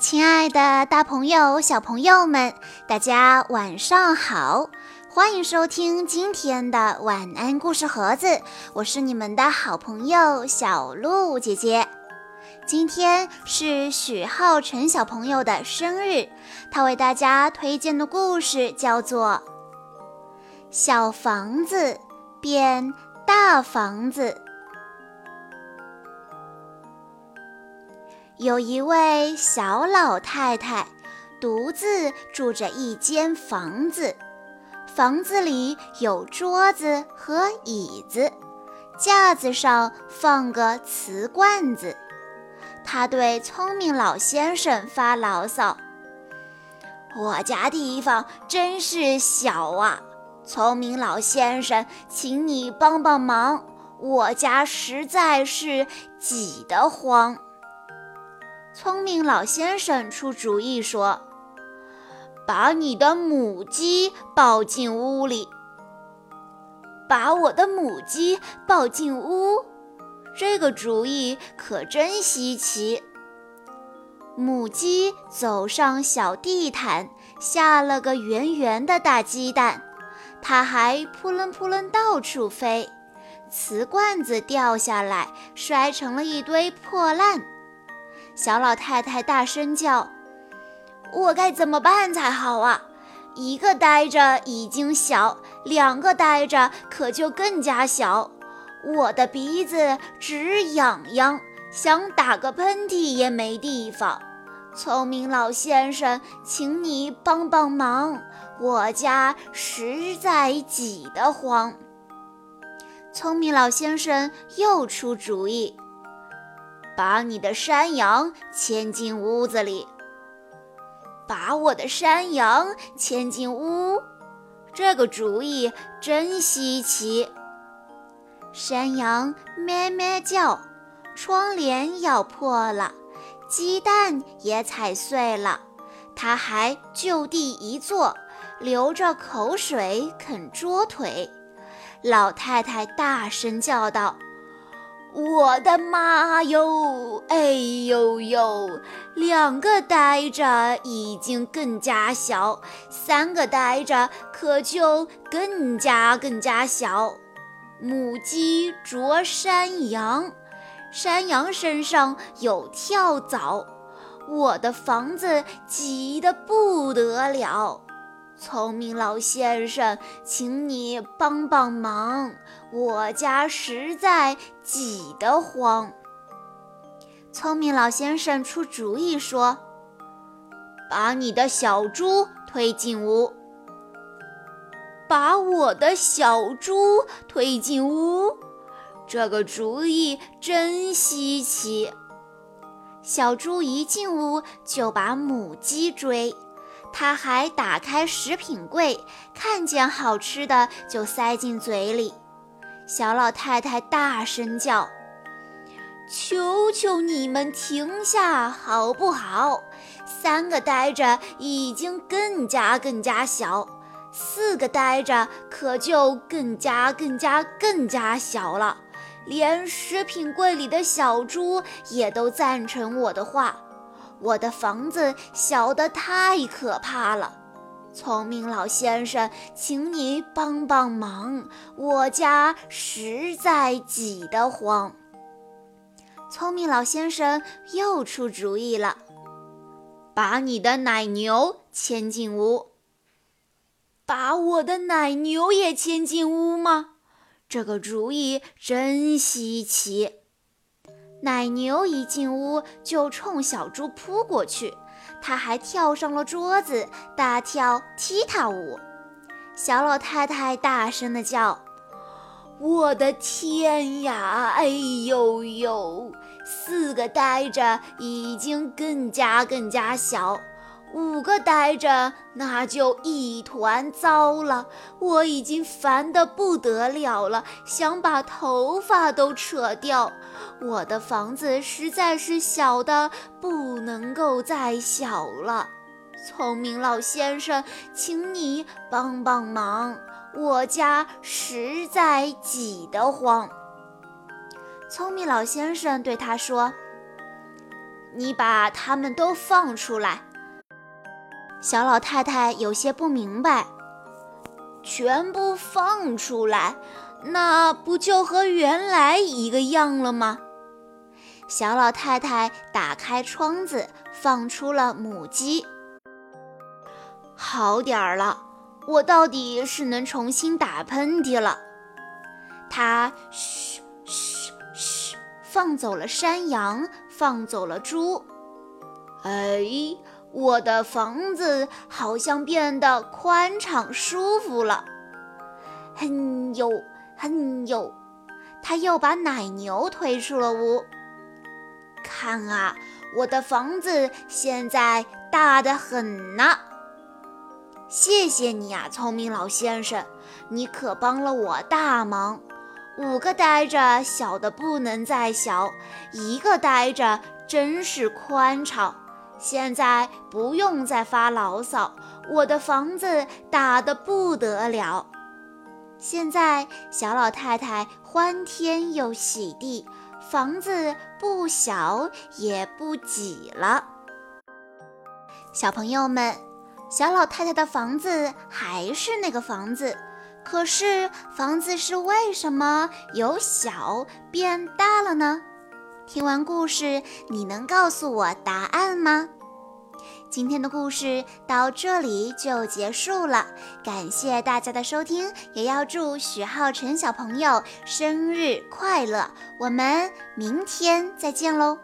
亲爱的，大朋友、小朋友们，大家晚上好！欢迎收听今天的晚安故事盒子，我是你们的好朋友小鹿姐姐。今天是许浩辰小朋友的生日，他为大家推荐的故事叫做《小房子变大房子》。有一位小老太太，独自住着一间房子。房子里有桌子和椅子，架子上放个瓷罐子。她对聪明老先生发牢骚：“我家地方真是小啊！聪明老先生，请你帮帮忙，我家实在是挤得慌。”聪明老先生出主意说：“把你的母鸡抱进屋里。”把我的母鸡抱进屋，这个主意可真稀奇。母鸡走上小地毯，下了个圆圆的大鸡蛋，它还扑棱扑棱到处飞，瓷罐子掉下来，摔成了一堆破烂。小老太太大声叫：“我该怎么办才好啊？一个呆着已经小，两个呆着可就更加小。我的鼻子直痒痒，想打个喷嚏也没地方。聪明老先生，请你帮帮忙，我家实在挤得慌。”聪明老先生又出主意。把你的山羊牵进屋子里。把我的山羊牵进屋，这个主意真稀奇。山羊咩咩叫，窗帘咬破了，鸡蛋也踩碎了，它还就地一坐，流着口水啃桌腿。老太太大声叫道。我的妈哟！哎呦呦！两个呆着已经更加小，三个呆着可就更加更加小。母鸡啄山羊，山羊身上有跳蚤，我的房子挤得不得了。聪明老先生，请你帮帮忙，我家实在挤得慌。聪明老先生出主意说：“把你的小猪推进屋。”把我的小猪推进屋，这个主意真稀奇。小猪一进屋就把母鸡追。他还打开食品柜，看见好吃的就塞进嘴里。小老太太大声叫：“求求你们停下，好不好？三个呆着已经更加更加小，四个呆着可就更加更加更加小了。连食品柜里的小猪也都赞成我的话。”我的房子小得太可怕了，聪明老先生，请你帮帮忙，我家实在挤得慌。聪明老先生又出主意了，把你的奶牛牵进屋。把我的奶牛也牵进屋吗？这个主意真稀奇。奶牛一进屋就冲小猪扑过去，它还跳上了桌子，大跳踢踏舞。小老太太大声地叫：“我的天呀！哎呦呦！四个呆着已经更加更加小。”五个呆着，那就一团糟了。我已经烦得不得了了，想把头发都扯掉。我的房子实在是小的不能够再小了。聪明老先生，请你帮帮忙，我家实在挤得慌。聪明老先生对他说。你把它们都放出来。小老太太有些不明白，全部放出来，那不就和原来一个样了吗？小老太太打开窗子，放出了母鸡。好点儿了，我到底是能重新打喷嚏了。它嘘嘘嘘，放走了山羊，放走了猪。哎。我的房子好像变得宽敞舒服了，哼呦哼呦，他又把奶牛推出了屋。看啊，我的房子现在大得很呢！谢谢你啊，聪明老先生，你可帮了我大忙。五个呆着小的不能再小，一个呆着真是宽敞。现在不用再发牢骚，我的房子大得不得了。现在小老太太欢天又喜地，房子不小也不挤了。小朋友们，小老太太的房子还是那个房子，可是房子是为什么由小变大了呢？听完故事，你能告诉我答案吗？今天的故事到这里就结束了，感谢大家的收听，也要祝许浩辰小朋友生日快乐！我们明天再见喽。